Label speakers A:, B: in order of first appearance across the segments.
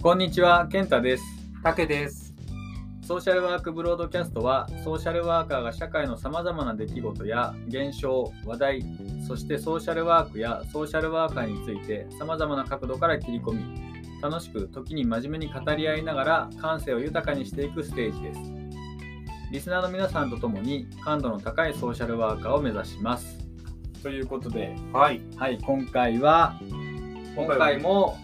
A: こんにちは、健太です。
B: たけです。
A: ソーシャルワークブロードキャストは、ソーシャルワーカーが社会のさまざまな出来事や現象、話題、そしてソーシャルワークやソーシャルワーカーについてさまざまな角度から切り込み、楽しく時に真面目に語り合いながら感性を豊かにしていくステージです。リスナーの皆さんと共に感度の高いソーシャルワーカーを目指します。ということで、
B: はい。
A: はい、今回は、今
B: 回
A: も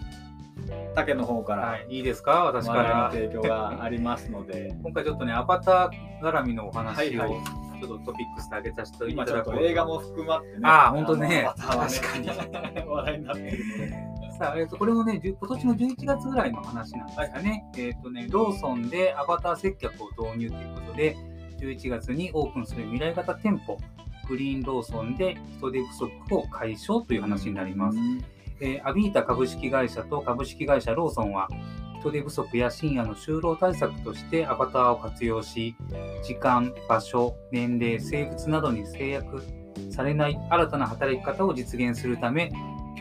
A: 竹の方から、
B: はい、いいですか？私か
A: 我々の
B: ら。
A: 提供がありますので
B: 今回ちょっとね、アバター絡みのお話を、
A: はいはい
B: ちょっとトピックスで挙げさせてい
A: 今ちょっ
B: ただことう
A: 映画も含まってね。
B: あ
A: あのアバターはね
B: 確か
A: 話題 になってるので。
B: さあ、えっとこれもね、今年の11月ぐらいの話なんですよね。えっ、とね、ローソンでアバター接客を導入ということで、11月にオープンする未来型店舗、グリーンローソンで人手不足を解消という話になります。えーアビータ株式会社と株式会社ローソンは人手不足や深夜の就労対策としてアバターを活用し時間、場所、年齢、性別などに制約されない新たな働き方を実現するため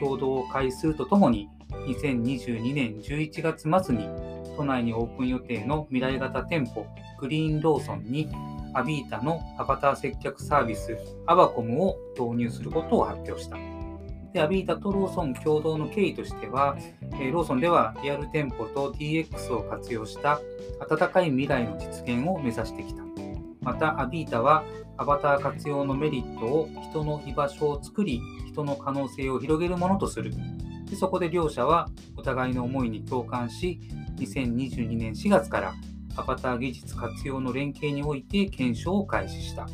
B: 共同を開始するとともに2022年11月末に都内にオープン予定の未来型店舗グリーンローソンにアビータのアバター接客サービスアバコムを導入することを発表した。で、アビータとローソン共同の経緯としては、えローソンではリアル店舗と DX を活用した温かい未来の実現を目指してきた。また、アビータはアバター活用のメリットを人の居場所を作り、人の可能性を広げるものとする。でそこで両社はお互いの思いに共感し、2022年4月からアバター技術活用の連携において検証を開始した。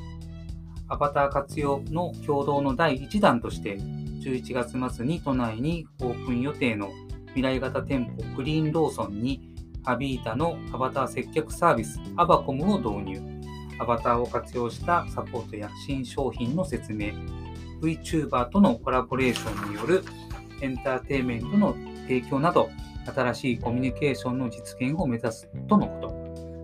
B: アバター活用の共同の第1弾として、11月末に都内にオープン予定の未来型店舗グリーンローソンにアビータのアバター接客サービスアバコムを導入。アバターを活用したサポートや新商品の説明、VTuber とのコラボレーションによるエンターテインメントの提供など、新しいコミュニケーションの実現を目指すとのこ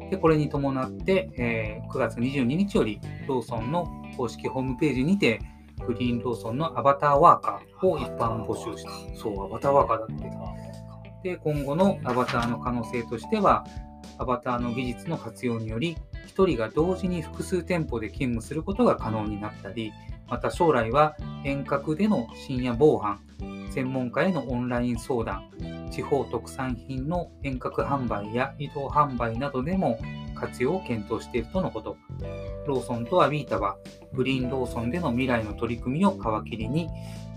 B: と。でこれに伴って、えー9月22日よりローソンの公式ホームページにてグリーンローソンのアバターワーカーを一般募集した。そう、アバターワーカーだって。で、今後のアバターの可能性としては、アバターの技術の活用により、1人が同時に複数店舗で勤務することが可能になったり、また将来は遠隔での深夜防犯、専門家へのオンライン相談、地方特産品の遠隔販売や移動販売などでも活用を検討しているとのこと。ローソンとアビータは、グリーンローソンでの未来の取り組みを皮切りに、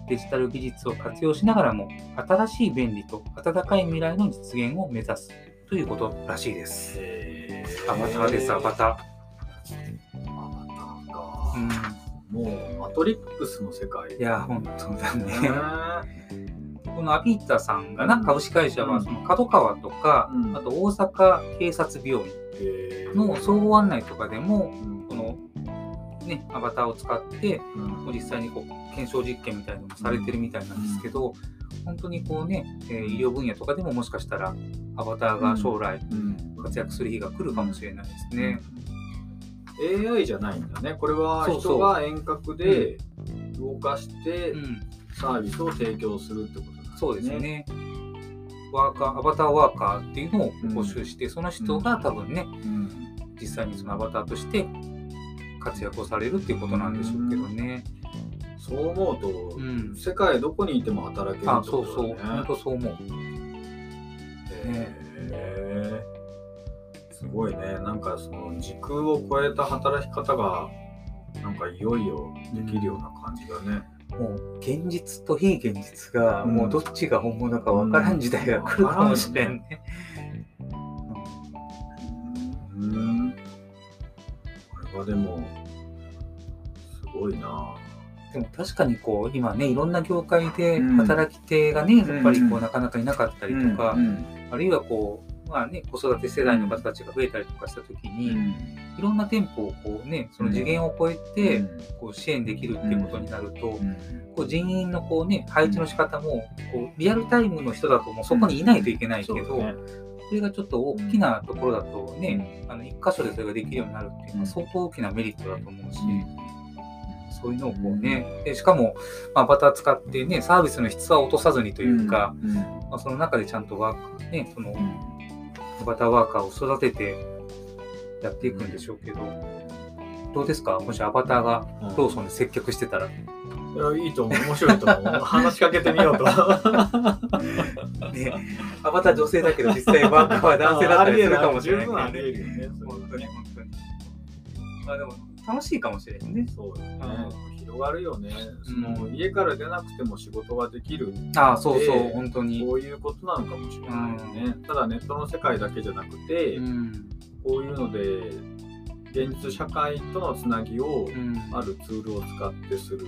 B: デジタル技術を活用しながらも、新しい便利と温かい未来の実現を目指すということらしいです。
A: へ
B: アバターです、アバタ
A: アバターか
B: ー。うん。
A: もうマトリックスの世界
B: いや、本当だ
A: ね
B: ね。このアビータさんがな、株式会社は、その角川とか、
A: うん。
B: あと大阪警察病院の総合案内とかでも、
A: うん。
B: この、ね、アバターを使って、
A: うん。
B: 実際にこう検証実験みたいなのもされてるみたいなんですけど、本当にこうね、えー医療分野とかでももしかしたらアバターが将来
A: うん。
B: 活躍する日が来るかもしれないですね。
A: AI じゃないんだね。これは人が遠隔で動かして
B: うん、
A: サービスを提供するってこと
B: そうですね。ワーカー、アバターワーカーっていうのを
A: うん
B: 募集して、その人が多分ね、
A: うん。
B: 実際にそのアバターとして活躍をされるっていうことなんでしょうけどね。
A: そう思うと、
B: うん
A: 世界どこにいても働ける
B: あ
A: っ、て
B: そうそう、本当そう思う。
A: へー。すごいね。なんかその時空を超えた働き方がなんかいよいよできるような感じだね、
B: もう現実と非現実が、
A: うん。
B: もうどっちが本物か分からん時代が来るかもしれんね。
A: うん。これはでもすごいな。
B: でも確かにこう今ねいろんな業界で
A: うん。
B: 働き手がね、やっぱりこ
A: う
B: うん。なかなかいなかったりとか、
A: うん。
B: あるいはこう、まあね、子育て世代の方たちが増えたりとかした時に、
A: うん。
B: いろんな店舗をこうねその次元を超えて、
A: うん。
B: こう支援できるっていうことになると、
A: うん。
B: こう人員のこうね配置の仕方もこうリアルタイムの人だともうそこにいないといけないけど、
A: そうね。
B: それがちょっと大きなところだとね、あの一箇所でそれができるようになるっていうのは相当大きなメリットだと思うし、そういうのをこうね、でしかも、まあ、アバター使ってね、サービスの質は落とさずにというか、
A: うん。
B: まあ、その中でちゃんとワーク、ね、そのアバターワーカーを育ててやっていくんでしょうけど、どうですか？もしアバターがローソンで接客してたら。
A: いやいいと思う。面白いと思う。話しかけてみようと。
B: ね、アバター女性だけど実際ワーカーは男性だったりするかもしれないけど、
A: ありえるよね。
B: 本当に本当に。まあでも楽しいかもしれんね。
A: そうよね広がるよね、その家から出なくても仕事ができる
B: ああ、そうそう
A: で、
B: 本当に。
A: こういうことなのかもしれないよね、ただネットの世界だけじゃなくて、
B: うん。
A: こういうので現実社会とのつなぎを
B: うん
A: あるツールを使ってする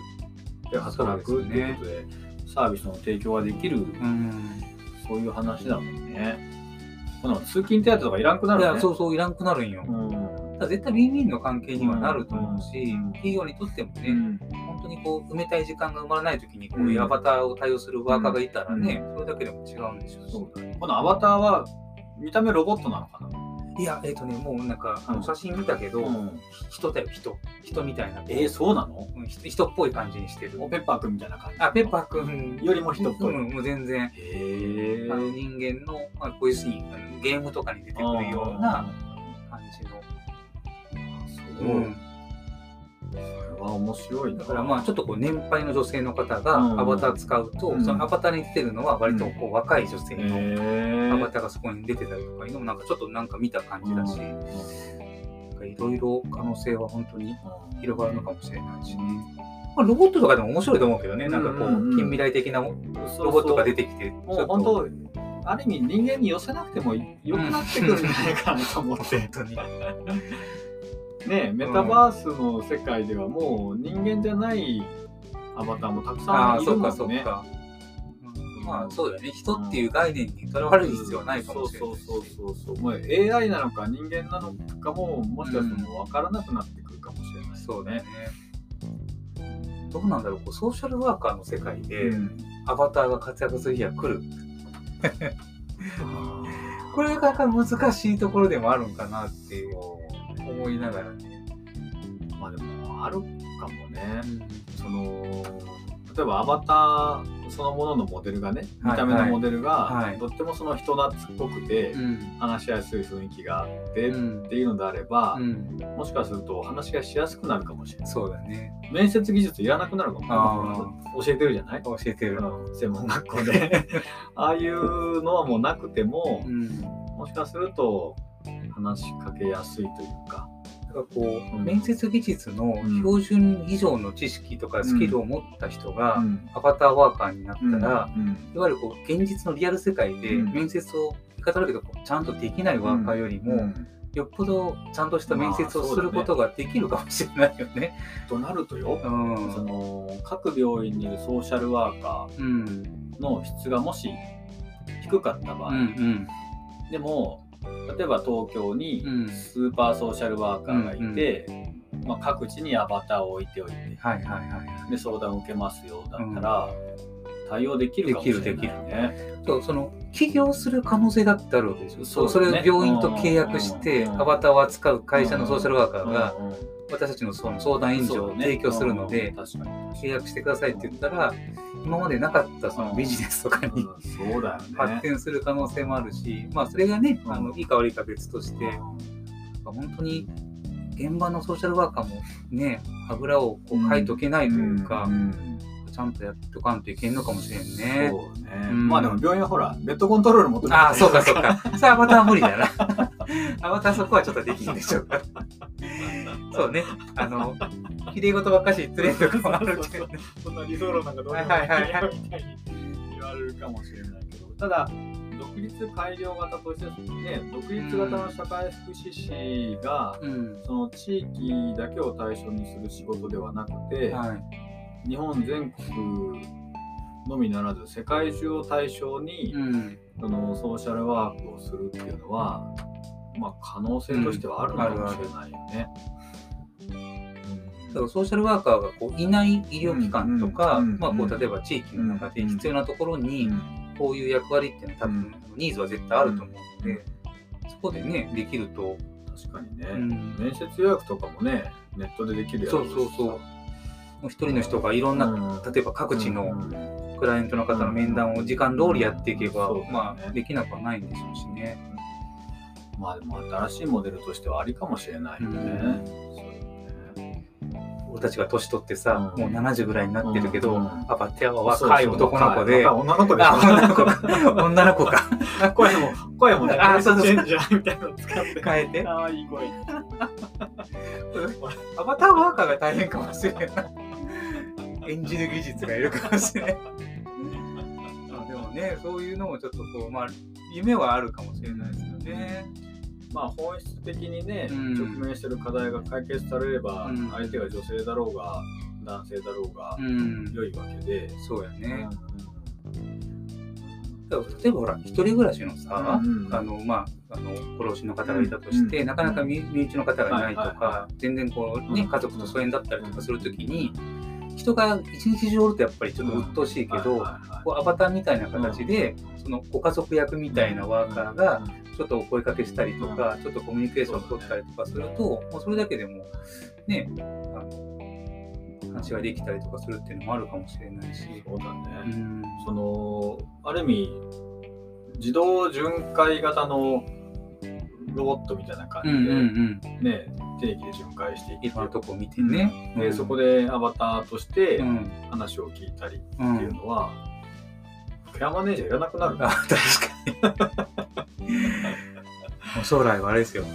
A: で働くっていうことでサービスの提供ができる、
B: うん。
A: そういう話だもんね。まあでも通勤手当とかいらんくないるね。
B: や、そうそう、いらんくなるんよ。
A: うん。
B: ただ絶対ウィンウィンの関係にはなると思うし、
A: うん
B: 企業にとってもね、
A: うん
B: 本当にこう埋めたい時間が埋まらないときにこう
A: うん
B: いうアバターを対応するワーカーがいたらね、それだけでも違うんでしょうし。
A: このアバターは見た目ロボットなのかな？い
B: や、えっ、とね、もうなんか、あ
A: うん
B: の写真見たけど、
A: うん
B: 人だよ、人。人みたいな。
A: えー、そうなの？
B: うん人人っぽい感じにしてる。
A: ペッパーくんみたいな感じ。
B: あ、ペッパーくん
A: よりも人っぽい。
B: うん、もう全然。
A: へ
B: あの人間の、まあ、こういうシーンゲームとかに出てくるような。
A: そう、
B: うん。
A: それは面白いな。
B: だからまあちょっとこう年配の女性の方が
A: うん。
B: アバター使うと、
A: うん。
B: そのアバターに出てるのは割とこう若い女性
A: へ
B: の
A: ー。
B: アバターがそこに出てたりとかいうのもなんかちょっとなんか見た感じだし、いろいろ可能性は本当に広がるのかもしれないし。ね。まあ、ロボットとかでも面白いと思うけどね、なんかこう、
A: うんうんうん
B: 近未来的なロ
A: ロ
B: ボットが出てきて、
A: もう本当、ある意味人間に寄せなくても良くなってくるんじゃないかなと思って。
B: 本当に。
A: ねメタバースの世界ではもう人間じゃないアバターもたく
B: ああ、
A: さんい
B: そうか
A: るもんね。
B: そうか。うんまあそうだよね、人っていう概念にとらわれる必要はないかもしれない
A: うそうそうそうそう。もう AI なのか人間なのかももしかしたらもう分からなくなってくるかもしれない、
B: そうだよね。どうなんだろう、こうソーシャルワーカーの世界で、
A: うん
B: アバターが活躍する日が来る。これがなかなか難しいところでもあるんかなって思いながらね。
A: まあでもあるかもね。その例えばアバターそのもののモデルがね、
B: はい
A: 見た目のモデルが、
B: はい
A: とってもその人懐っこくて、
B: うん。
A: 話しやすい雰囲気があって、
B: うん
A: っていうのであれば、
B: うん。
A: もしかするとお話がしやすくなるかもしれない。
B: そうだね。
A: 面接技術いらなくなるかも
B: あ
A: 教えてるじゃない？
B: 教えてる。
A: うん専門学校で ああいうのはもうなくても、
B: うん。
A: もしかすると話しかけやすいというか、
B: なんかこう、
A: うん。
B: 面接技術の
A: うん
B: 標準以上の知識とかスキルを持った人が、
A: うん。
B: アバターワーカーになったら、
A: うん。
B: いわゆるこう現実のリアル世界で
A: うん。
B: 面接を、言い方だけどちゃんとできないワーカーよりも、
A: うん。
B: よっぽどちゃんとした面接をすることができるかもしれないよね。
A: となるとよ、
B: うん。
A: その各病院にいるソーシャルワーカ
B: うん。
A: ーの質がもし低かった場合、
B: うんうん。
A: でも例えば東京に
B: うん。
A: スーパーソーシャルワーカーがいて、まあ、各地にアバターを置いておいて
B: はいはいはい。
A: で相談を受けますよだったら、対応できるかもしれない。
B: できる。でき
A: ね。
B: そうその起業する可能性だってあるわけですよ。そう
A: そうだね。
B: それを病院と契約して、
A: うん。
B: アバターを扱う会社のソーシャルワーカーが
A: うん。うん
B: 私たちのその相談援助を提供するので、
A: うん。確かに。
B: 契約してくださいって言ったら、今までなかったそのビジネスとかに
A: うんそうだよね。
B: 発展する可能性もあるし、まあそれがね、
A: うん。
B: あのいいか悪いか別として、本当に現場のソーシャルワーカーもね、油をこうかいとけないというか、
A: ん
B: ちゃんとやっとかんといけんのかもしれんね。
A: そうね。
B: うん
A: まあでも病院はほら、ベッドコントロール求めて
B: ああ、そうかそうか。それアバターは無理だな。アバターそこはちょっとできんでしょうか。そうね。あの、綺麗事ばっかし言ってるとかもあるけどね。
A: そんな理想論なんかどうでも
B: はいはいはいはい
A: みたいに言われるかもしれないけど、ただ、独立改良型として、ね、独立型の社会福祉士が、
B: うん。
A: その地域だけを対象にする仕事ではなくて、
B: はい。
A: 日本全国のみならず世界中を対象に、
B: うん。
A: そのソーシャルワークをするっていうのは、まあ、可能性としてはあるのかもしれないよね。
B: だからソーシャルワーカーがこういない医療機関とか、まあ、こ
A: う
B: うん。例えば地域の中で
A: うん。
B: 必要なところに
A: うん。
B: こういう役割っていうのは多分ニーズは絶対あると思うので、そこでねできると、
A: 確かにね、
B: うん。
A: 面接予約とかもねネットでできるやつ
B: そうそうそう一人の人がいろんな、
A: うん。
B: 例えば各地の
A: うん
B: クライアントの方の面談を時間通りやっていけば、
A: そうだね。
B: まあできなくはないんでしょうしね。
A: まあでも新しいモデルとしてはありかもしれないよね。
B: 俺たちが年取ってさ、
A: うん。
B: もう70ぐらいになってるけど、
A: うん
B: アバテアは若い男の子で、
A: 女の子で
B: 女の子か。女の子か。
A: 声も、声もね、
B: あそうそう。
A: チェンジャーみたいなの使って。
B: 変えて。
A: ああ、いい声。
B: アバターワーカーが大変かもしれない演じる技術がいるかもしれない。あでもねそういうのもちょっとこうまあ夢はあるかもしれないですよね。
A: まあ本質的にね、
B: うん。
A: 直面してる課題が解決されれば、
B: うん。
A: 相手が女性だろうが、男性だろうが、
B: うん。
A: 良いわけで。
B: そうやね、例えばほら一人暮らしのさ、
A: んうん。
B: あのまああのご老人の方がいたとして、
A: うん。
B: なかなか身身内の方がいないとか、
A: はいはいは
B: 全然こうね、
A: うん。
B: 家族と疎遠だったりとかするときに、人が一日中おるとやっぱりちょっと鬱陶しいけど、こうアバターみたいな形で、そのご家族役みたいなワーカーがちょっとお声かけしたりとか、ちょっとコミュニケーションを取ったりとかすると、もうそれだけでもねあの話ができたりとかするっていうのもあるかもしれないし。
A: そうだね。
B: うん。
A: そのある意味自動巡回型のロボットみたいな感
B: うん
A: じで、
B: うんうん、
A: ね定期で巡回してい
B: い
A: く
B: ろんなとこ見てね。
A: でそこでアバターとして
B: うん
A: 話を聞いたりって
B: うん
A: いうのは、ケアマネージャーいらなくなる
B: あ確かに。もう将来はあれですよ。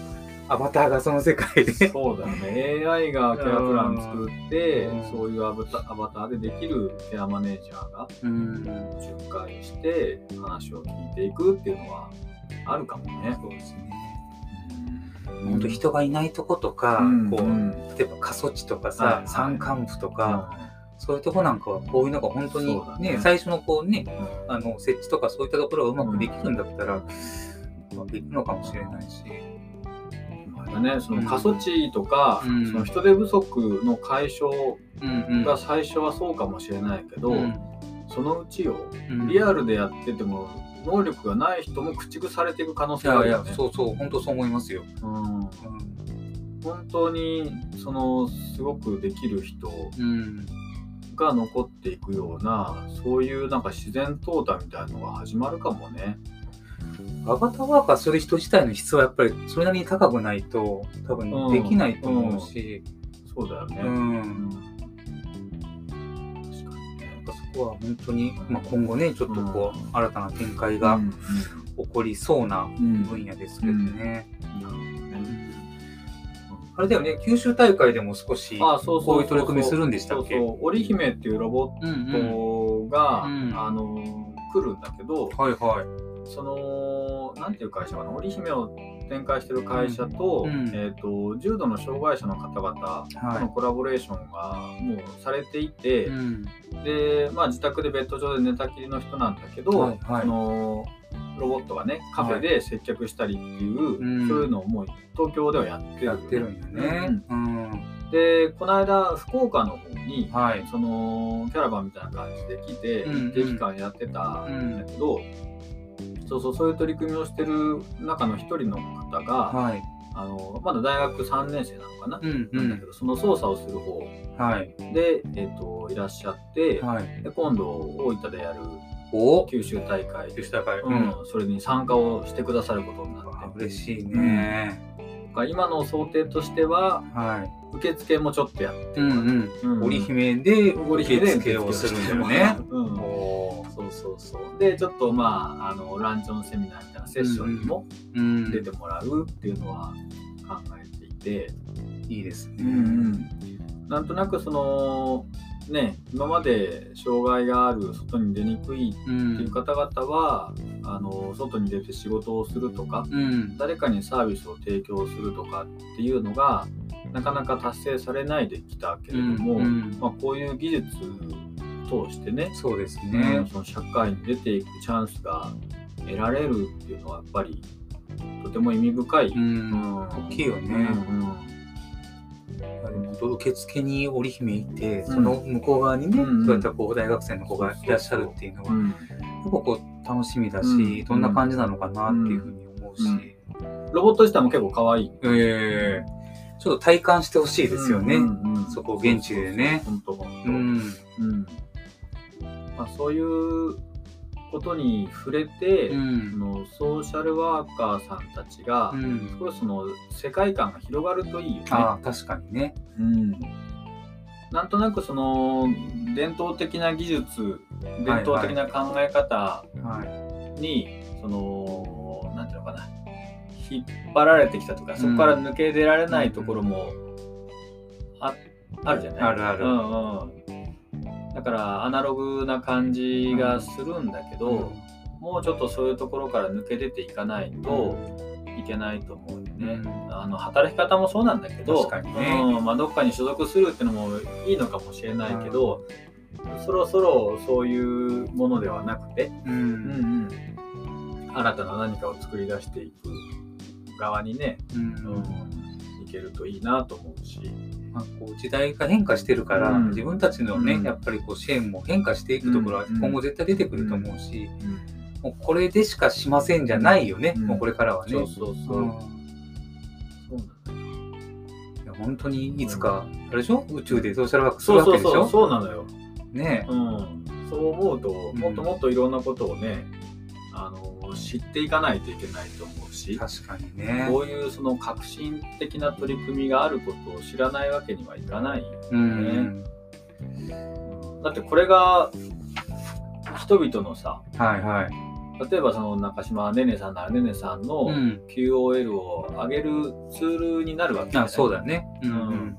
B: アバターがその世界で。
A: そうだよね AI がケアプラン作って、
B: うん
A: そういうアバタアバターでできるケアマネージャーが
B: うん。
A: 巡回して話を聞いていくっていうのはあるかもね。
B: そうですね。
A: うん。
B: 本当人がいないとことか、
A: うん。
B: こう、
A: うん。
B: 例えば過疎地とか
A: はい
B: さ
A: は、い。
B: 山間部とか、そういうとこなんかはこういうのが本当に
A: ね
B: ね、最初のこうね、あの設置とかそういったところがうまくできるんだったら、まあできるのかもしれないし。
A: だね、その過疎地とか、
B: うん。
A: その人手不足の解消が最初はそうかもしれないけど、
B: うん。
A: そのうちよ
B: うん。
A: リアルでやってても能力がない人も駆逐されていく可能
B: いやいや
A: 性があるよね。、
B: そうそう、本当そう思いますよ。
A: うん
B: う
A: 本当にそのすごくできる人
B: ん。うん
A: が残っていくようなそういうなんか自然淘汰みたいなのが始まるかもね。
B: アバターワーカーする人自体の質はやっぱりそれなりに高くないと多分できないと思うし、
A: そうだよね。
B: うんは本当に、まあ、今後ねちょっとこう、新たな展開が
A: うん。
B: 起こりそうな
A: うん。
B: 分野ですけどね、あれだよね九州大会でも少しこういう取り組みするんでしたっけ？
A: 織姫っていうロボッ
B: うんうん
A: トが、
B: うん。
A: あの来るんだけど、
B: はいはい
A: そのなんていう会社かな？織姫を展開してる会社と,、
B: うん。
A: えー、と重度の障害者の方々とのコラボレーションがもうされていて、
B: うん。
A: で、まあ、自宅でベッド上で寝たきりの人なんだけど、
B: はいはい。
A: そのロボットがねカフェで接客したりっていう、
B: うん。
A: そういうのをもう東京ではやってる
B: やってるんだね。うん、
A: でこの間福岡の方に、
B: はい。
A: そのキャラバンみたいな感じで来て、
B: うんうん。
A: 一定期間やってた
B: うん
A: んだけど、そうそうそういう取り組みをしてる中の一人の方が、
B: はい。
A: あのまだ大学3年生なのかな、
B: うんうん。
A: なんだけどその操作をする方
B: はい。
A: で、えー、といらっしゃって、
B: はい。
A: で今度大分でやる
B: お？
A: 九州大会、
B: 九州大会。
A: うん、それに参加をしてくださることになって。
B: 嬉しいね、
A: だから今の想定としては
B: はい。
A: 受付もちょっとやって。
B: うん
A: る、
B: うん。
A: うん。
B: 織姫で
A: 織姫で
B: 受付をするんだよね。
A: うんそうそうそう。で、ちょっとまあ、あの、ランチョンセミナーみたいなセッションにも
B: うん
A: 出てもらうっていうのは考えていて、
B: いいですね。
A: なんとなくその、ね、今まで障害がある、外に出にくいって
B: うん
A: いう方々は、あの、外に出て仕事をするとか、
B: うん
A: 誰かにサービスを提供するとかっていうのが、なかなか達成されないできたけれども、
B: うん
A: まあ、こういう技術通してね、
B: そうです
A: うん
B: ね。
A: その社会に出ていくチャンスが得られるっていうのはやっぱりとても意味深い。
B: う
A: うん。
B: ん、大きいよ
A: うん
B: ね。いやでも本当受付に織姫いて、
A: うん。
B: その向こう側にね、
A: うん
B: そういったこう大学生の子がいらっしゃるっていうのは、
A: うん。
B: こう楽しみだし、
A: うん。
B: どんな感じなのかなっていうふうに思うし、
A: うん。ロボット自体も結構可愛い。
B: ええちょっと体感してほしいですよね。
A: うんうんうん。
B: そこ現地でね。
A: 本当本当。
B: うん。
A: うんまあ、そういうことに触れて、そ
B: ん。
A: のソーシャルワーカーさんたちが、
B: うん。
A: 少しその世界観が広がるといいよね。
B: ああ、確かにね。
A: うん、なんとなくその伝統的な技術伝統的な考え方
B: はい。
A: に、そのなんていうのかな引っ張られてきたとか、そこから抜け出られないところもああるじゃない？
B: あるある
A: うんうん、だからアナログな感じがするんだけど、もうちょっとそういうところから抜け出ていかないといけないと思うよね。
B: うん
A: あの働き方もそうなんだけど、
B: ね
A: うんまあ、どっかに所属するっていうのもいいのかもしれないけど、そろそろそういうものではなくて、
B: う。
A: うんんうん、新たな何かを作り出していく側にね、
B: うん。
A: うんいけるといいなと思うし。
B: まあ、こう時代が変化してるから、
A: うん。
B: 自分たちのね、
A: うん。
B: やっぱりこう支援も変化していくところは
A: うん。
B: 今後絶対出てくると思うし、
A: うん。
B: もうこれでしかしませんじゃないよね、
A: うん。
B: もうこれからはね。
A: そうそうそう。
B: いや本当にいつか、あれでしょ？宇宙でソーシャルワークす
A: そうそうそう、
B: るわけでしょ
A: そうなのよ。
B: ね。
A: うん、そう思うと、
B: うん
A: もっともっといろんなことをね、あの知っていかないといけないと思うし、
B: 確かにね。
A: こういうその革新的な取り組みがあることを知らないわけにはいかない。
B: うん。
A: だってこれが人々のさ、
B: はいはい。
A: 例えばその中島ねねさんならねねさんの
B: うん
A: QOL を上げるツールになるわけじゃない？
B: あそうだね。うん
A: うん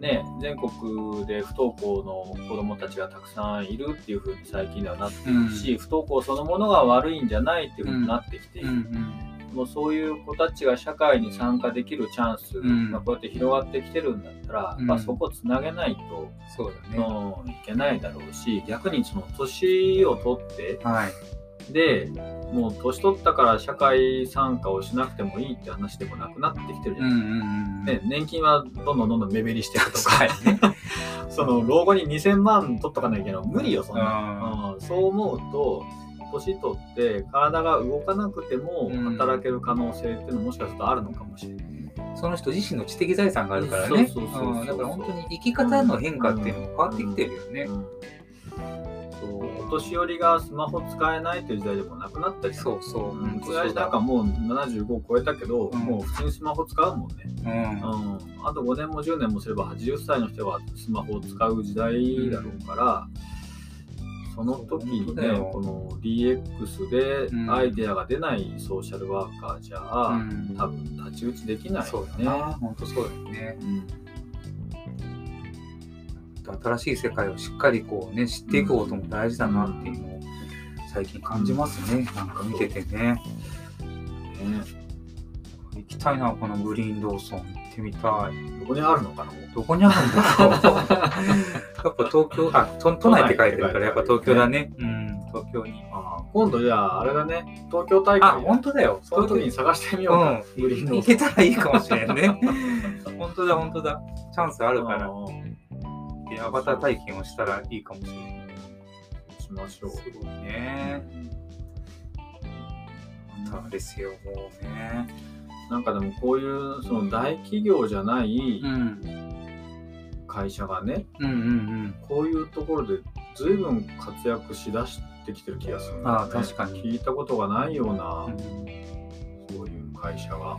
A: ね、全国で不登校の子どもたちがたくさんいるっていうふうに最近ではなっているし、不登校そのものが悪いんじゃないっていうふうになってきている、
B: うんうん
A: もうそういう子たちが社会に参加できるチャンス
B: ん。
A: がこうやって広がってきてるんだったら、
B: うん。
A: まあ、そこつなげないと、
B: そうだね。
A: うんいけないだろうし逆にその年を取って
B: はい。
A: でもう年取ったから社会参加をしなくてもいいって話でもなくなってきてるじゃない、
B: うんうんうん。
A: ね、年金はどんどんどんどん目減りしていくとか。その老後に2000万取っとかなきゃいけない無理よそんな、
B: う
A: うん。そう思うと年取って体が動かなくても
B: うん。
A: 働ける可能性っていうのももしかするとあるのかもしれない、
B: その人自身の知的財産があるからね。だから本当に生き方の変化っていうのも変わってきてるよね。
A: うん。そう。お年寄りがスマホ使えないという時代でもなくなったり
B: そうそう。
A: 親父なんかもう75を超えたけど、
B: うん
A: もう普通にスマホ使うもんね、
B: うん。
A: うん、あと5年も10年もすれば80歳の人はスマホを使う時代だろうから、その時にねこの DX で
B: うん
A: アイデアが出ないソーシャルワーカーじゃあ、
B: うん
A: 多分太刀打ちできない
B: そう
A: よね。
B: だな。本当そうだよね。
A: うん
B: 新しい世界をしっかりこうね、知っていくことも大事だなっていうのを最近感じますね。なんか見ててね。
A: ね
B: 行きたいな、このグリーンローソン。行ってみたい。
A: どこにあるのかな？
B: どこにあるんだろうやっぱ東京、あ、都都内って書いてるから、やっぱ東京だね。うん、東京に。
A: 今度じゃああれだね東京大会
B: あ、本当だよ。
A: その時に探してみようか、
B: うん、
A: グリーンロー
B: 行けたらいいかもしれんね。本当だ、本当だ。チャンスあるから、
A: うん
B: でアバター体験をしたらいいかもしれない。
A: しましょう。
B: すごいね。アバターですよ、もうね。
A: なんかでもこういうその大企業じゃない
B: うん。
A: 会社がね、
B: うんうんうん。
A: こういうところで随分活躍しだしてきてる気がするね、
B: ああ確かに
A: 聞いたことがないような、
B: うん
A: そういう会社が。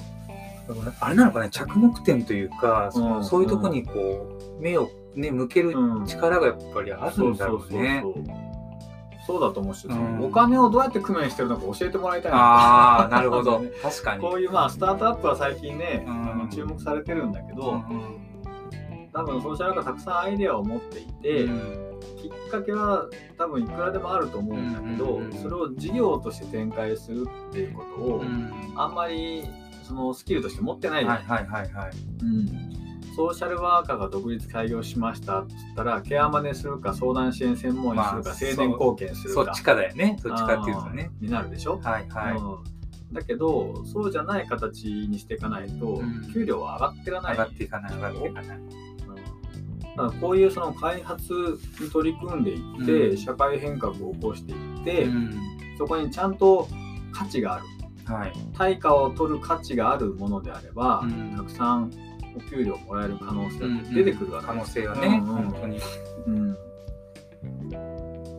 B: あれなのかね、着目点というか、その
A: うん
B: そういうとこにこう、目を、ね、向ける
A: うん。
B: 力がやっぱりあるんだろうね。
A: そうそうそうそう。だと思うし、
B: うん。
A: お金をどうやって工面してるのか教えてもらいたい
B: ああ、なるほど。確かに。
A: こういうまあスタートアップは最近ね、
B: うん。
A: あの注目されてるんだけど、
B: うん
A: 多分ソーシャルがたくさんアイデアを持っていて、
B: うん。
A: きっかけは多分いくらでもあると思うんだけど、それを事業として展開するっていうことを、
B: うん。
A: あんまりそのスキルとして持ってないじゃん。
B: はいはいはいはい。
A: うん。ソーシャルワーカーが独立開業しましたって言ったらケアマネするか相談支援専門員するか、
B: まあ
A: 青年貢献するか。
B: そっちかだよね。どっちかっていうとね。
A: になるでしょ、
B: はいはい。
A: うん、だけどそうじゃない形にしていかないと、
B: うん。
A: 給料は上がっていかない。
B: 上がっていかない、上がっていかない。
A: うん。だからこういうその開発に取り組んでいって、
B: うん。
A: 社会変革を起こしていって、
B: うん。
A: そこにちゃんと価値がある
B: はい。
A: 対価を取る価値があるものであれば、
B: うん。
A: たくさんお給料もらえる可能性って出てくるわけ
B: 可能性はね、
A: うんうん
B: 本当に。
A: うん。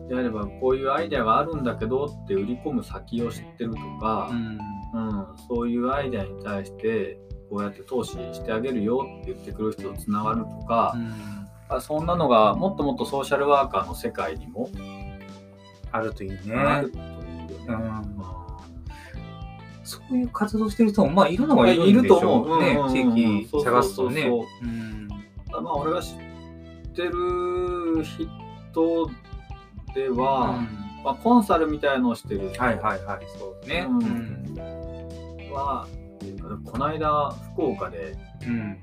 A: であればこういうアイデアがあるんだけどって売り込む先を知ってるとか、
B: うん。
A: うん。そういうアイデアに対してこうやって投資してあげるよって言ってくる人とつながるとか、あそんなのがもっともっとソーシャルワーカーの世界にも
B: あるといいね。
A: あるといいよね。
B: うんそういう活動してる人もまあいるのはいる
A: と
B: でしょ
A: 思う。
B: うね
A: うんうんうん
B: 地域探すとね。
A: まあ俺が知ってる人では、まあ、コンサルみたいのをしてる人
B: はいはいはいそうね。
A: うん
B: うん
A: は、この間福岡で
B: うん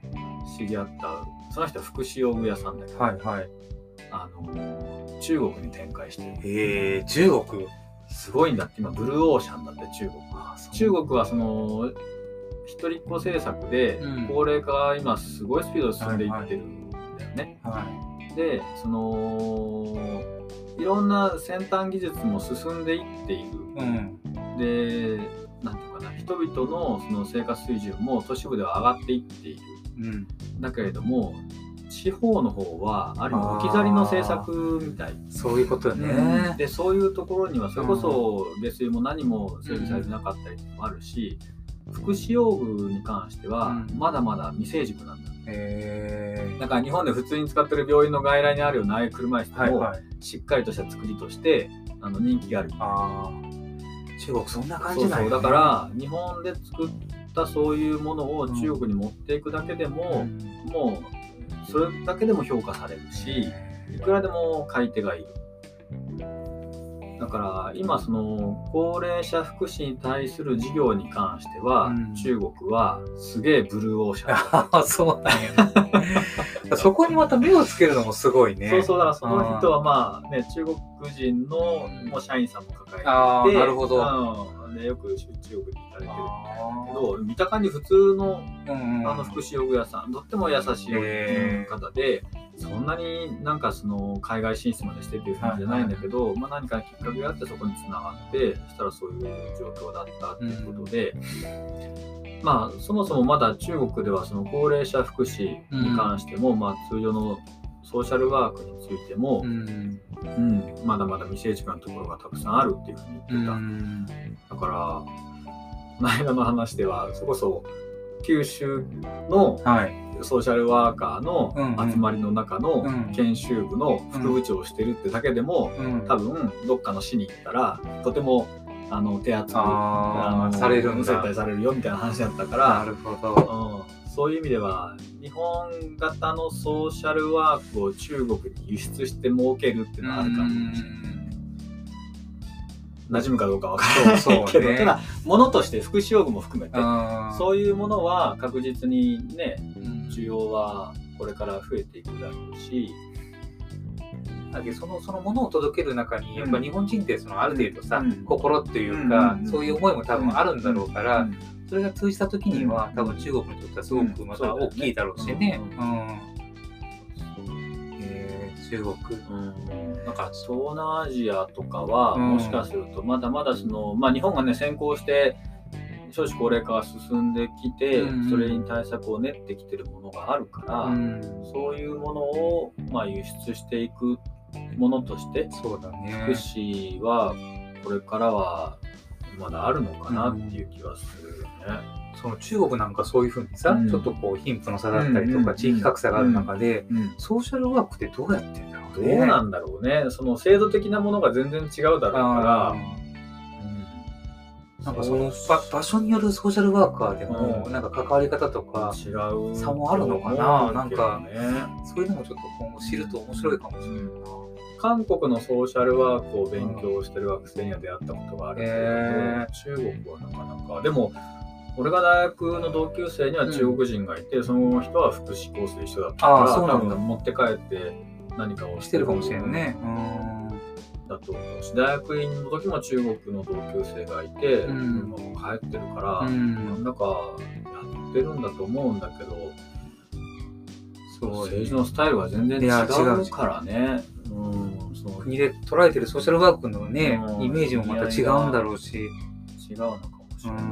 A: 知り合ったその人は福祉用具屋さんだけど、
B: はいはい。
A: あの中国に展開してる
B: へえ中国？
A: すごいんだって今ブルーオーシャンだって中国中国はその一人っ子政策で
B: うん
A: 高齢化が今すごいスピードで進んでいってるんだよね。
B: は
A: でそのいろんな先端技術も進んでいっている。
B: い。うん。
A: でなんていうかな人々のその生活水準も都市部では上がっていっている。
B: うん。
A: だけれども地方の方はある意味置き去りの政策みたい。
B: そういうことよね。
A: でそういうところにはそれこそ下水も何も整備されてなかったりもあるし、福祉用具に関しては
B: うん
A: まだまだ未成熟なんだ。
B: へえ
A: だから日本で普通に使ってる病院の外来にあるようなああいう車椅子も。しっかりとした作りとしてあの人気がある。
B: ああ。中国そんな感じなんやね
A: だから日本で作ったそういうものを中国に持っていくだけでも、もうそれだけでも評価されるしいくらでも買い手がいる。だから今その高齢者福祉に対する事業に関しては、
B: うん
A: 中国はすげえブルーオーシャン
B: そうなんやね。そこにまた目をつけるのもすごいね。
A: そうそうだからその人はまあね中国人のもう社員さんも抱えて
B: あーなるほど
A: うん、でよく中国にれてる
B: あ
A: けど見た感じ普通のあの福祉用具屋さんとっても優しい方でそんなになんかその海外進出までしてっていう感じじゃないんだけど、まあ、何かきっかけがあってそこにつながってそしたらそういう状況だったっていうことで、まあそもそもまだ中国ではその高齢者福祉に関しても、まあ通常のソーシャルワークについても、
B: うん
A: うん。まだまだ未成熟なところがたくさんあるっていうふうに
B: う
A: 言ってた。
B: ん。
A: だから、この話では、そこそ九州の
B: はい。
A: ソーシャルワーカーの集まりの中の
B: うん
A: 研修部の副部長をしてるってだけでも、
B: うん
A: 多分どっかの市に行ったら、とてもあの手厚く
B: あー
A: の
B: される
A: 接待されるよみたいな話だったか
B: な
A: ら、
B: るほど。
A: うん、そういう意味では、日本型のソーシャルワークを中国に輸出して儲けるっていうのはあるかもしれない。馴染むかどうかわからない
B: そうそう
A: けど、
B: ね
A: ただ物として福祉用具も含めて
B: うん。
A: そういうものは確実にね
B: うん。
A: 需要はこれから増えていくだろうし、
B: だけどそのそのものを届ける中にやっぱ日本人ってそのある程度さ、
A: うん。
B: 心っていう
A: うん
B: か、
A: うん
B: そういう思いも多分あるんだろうから、
A: うん
B: それが通じた時には、
A: うん。
B: 多分中国にとってはすごくまた大きいだろうしね。
A: う
B: うん。えー中国。
A: うんなんか東南アジアとかは、
B: うん
A: もしかするとまだまだその、まあ、日本がね先行して少子高齢化が進んできて、
B: うん
A: それに対策を練ってきてるものがあるから、
B: うん
A: そういうものを、まあ、輸出していくものとして
B: そうだね。
A: 福祉はこれからはまだあるのかなっていう気はするよね。
B: その中国なんかそういうふうにさ、
A: うん。
B: ちょっとこう貧富の差だったりとか、地域格差がある中で、
A: うん
B: ソーシャルワークってどうやってんだろ
A: ど
B: うね。
A: うなんだろうね。その制度的なものが全然違うだろうから。
B: なんかその場場所によるソーシャルワーカーでも、
A: うん。
B: なんか関わり方とか、
A: 違う
B: 差もあるのかな？なん
A: ね
B: そういうのもちょっと今後知ると面白いかもしれないな。
A: 韓国のソーシャルワークを勉強してる学生には出会ったことがあるけれど、
B: へ
A: 中国はなかなか。でも俺が大学の同級生には中国人がいて、その人は福祉コースで一緒だったから持って帰って何かを
B: してるかもしれんね。
A: だと思うし大学院の時も中国の同級生がいて、
B: うん。
A: 今も帰ってるから、
B: うん。
A: なんだかやってるんだと思うんだけど
B: すごい。
A: 政治のスタイルは全然違
B: う。
A: うからね。うん、そう。
B: 国で捉えてるソーシャルワークのね、
A: うん。
B: イメージもまた違うんだろうし。
A: 違うのかもしれない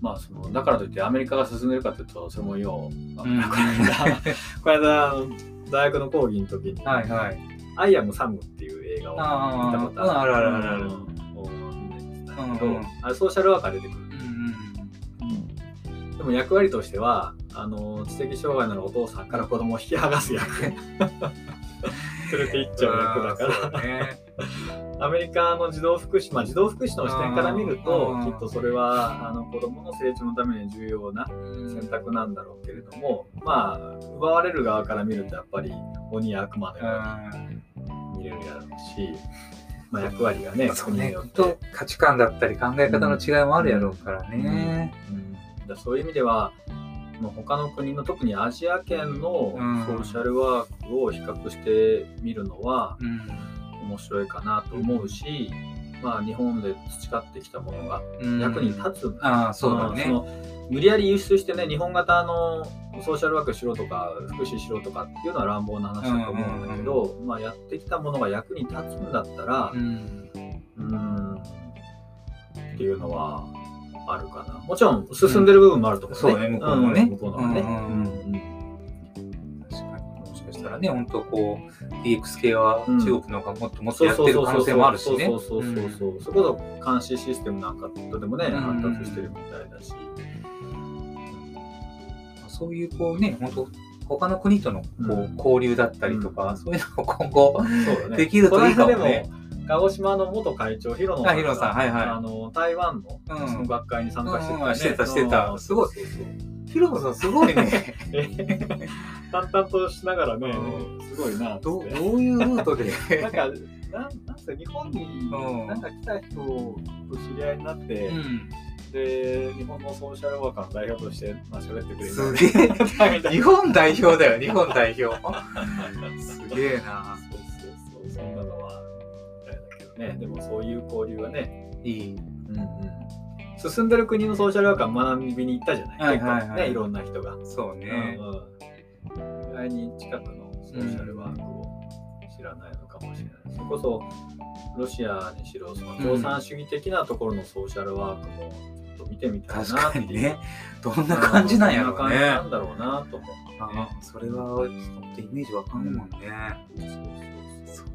A: まあそのだからといってアメリカが進んでるかというとそれもよう、
B: うん
A: この間 大学の講義の時に、
B: はいはい。
A: アイアムサムっていう映画を見たことある。
B: うんあるあるある
A: けど、あれソーシャルワーカー出てくる。
B: うんうん
A: でも役割としてはあの知的障害のあるお父さんから子供を引き剥がす役 連れて行っちゃう役だから
B: ね。
A: アメリカの児童福祉、まあ、児童福祉の視点から見ると
B: うん。
A: きっとそれはあの子供の成長のために重要な選択なんだろうけれどもまあ奪われる側から見るとやっぱり鬼や悪魔のように見れるやろうし、まあ、役割がね
B: そうね。と価値観だったり考え方の違いもあるやろうからね。
A: うん。だそういう意味ではもう他の国の特にアジア圏の
B: うん。
A: ソーシャルワークを比較してみるのは面白いかなと思うし、まあ、日本で培ってきたものが
B: うん。
A: 役に立つ。んだ、
B: ああ、そうだね。
A: 無理やり輸出してね日本型のソーシャルワークしろとか福祉しろとかっていうのは乱暴な話だと思うんだけど、まあ、やってきたものが役に立つんだったら
B: うん。
A: うーん。っていうのはあるかな。もちろん進んでる部分もあると思う、
B: そうね向こうもね。
A: ん向こうのはね。
B: うんね、本当こう、DX 系は
A: うん。
B: 中国の方がもっともっと
A: そう
B: やっ
A: そうそうそう
B: てる可能性もあるしね。
A: そうそうそうそうそう。そこそ監視システムなんかとてもね、
B: うん。
A: 発達してるみたいだし。
B: うんそういうこうね、本当他の国とのこう、
A: うん。
B: 交流だったりとか、
A: うん。
B: そういうのを今後。できるといいかもね。
A: 鹿児島の元会長、広野
B: さんはいはい。
A: あの台湾の
B: うん。
A: その学会に参加してた、ね。
B: うんしてたしてた。
A: うん。
B: すごい
A: そうそうそう
B: ヒロさんすごいね。
A: 淡々としながらね、
B: う
A: すごいな
B: どうどういうルートで？
A: なんか、なんなんすか、日本に
B: うん
A: なんか来た人と知り合いになって、
B: うん
A: で、日本のソーシャルワーカーの代表として、まあ、喋ってくれる
B: すげえ。日本代表だよ、日本代表。すげえな。
A: そうそうそう、そんなのは、みたいだけどね、でもそういう交流はね、
B: いい。
A: うんうん、進んでる国のソーシャルワーカー学びに行ったじゃない、
B: はいはいはい
A: いろんな人が。
B: そうね。
A: うんうん意外に近くのソーシャルワークを知らないのかもしれない。それこそロシアにしろその共産主義的なところのソーシャルワークもちょっと見てみたい
B: 確
A: なっていう。
B: かにね。どんな感じなんやろうね。
A: どんな感じなんだろうなと思って、ね。
B: あそれは、ちょっとイメージわかんないもんね。
A: そうそうそう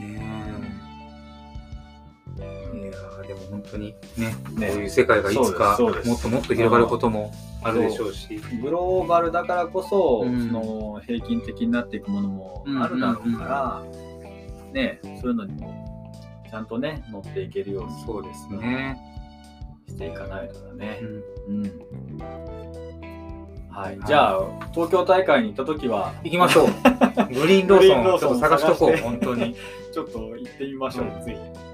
B: ねえ。いやーでも本当にね、
A: ね
B: こういう世界がいつかもっともっと広がることもあるでしょうし。
A: グローバルだからこそ、
B: うん
A: その平均的になっていくものもあるだろうから、ね、そういうのにもちゃんとね乗っていけるように
B: そうですね。
A: していかないとだね
B: う。ん
A: うんはい、
B: はい
A: じゃあ東京大会に行った時は
B: 行きましょ う。グリーンロー
A: ソン
B: ちょっと探しとこう、本当に。
A: ちょっと行ってみましょう、
B: うん
A: ぜひ。はい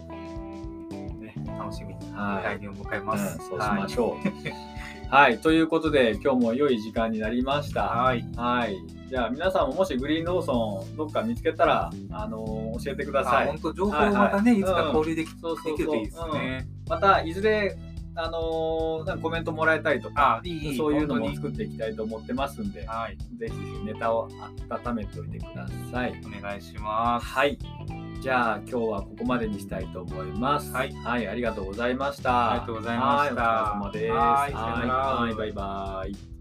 B: 来年を迎え
A: うん
B: ます。
A: そうしましょう。はい、ということで今日も良い時間になりました。
B: はい。
A: はい。じゃあ皆さんももしグリーンローソンどっか見つけたら、あのー教えてください
B: あ本。当情報をまたね、
A: はい
B: つか交流できるといいですね。
A: またいずれあのーコメントもらえたりとか、そういうのも
B: 本
A: 作っていきたいと思ってますんで、
B: はい。
A: ぜひネタを温めておいてください。
B: お願いします。
A: はい。じゃあ今日はここまでにしたいと思います。
B: はい
A: ありがとうございました。
B: ありがとうございました
A: はい、お疲れ様です。はい、バイバイ。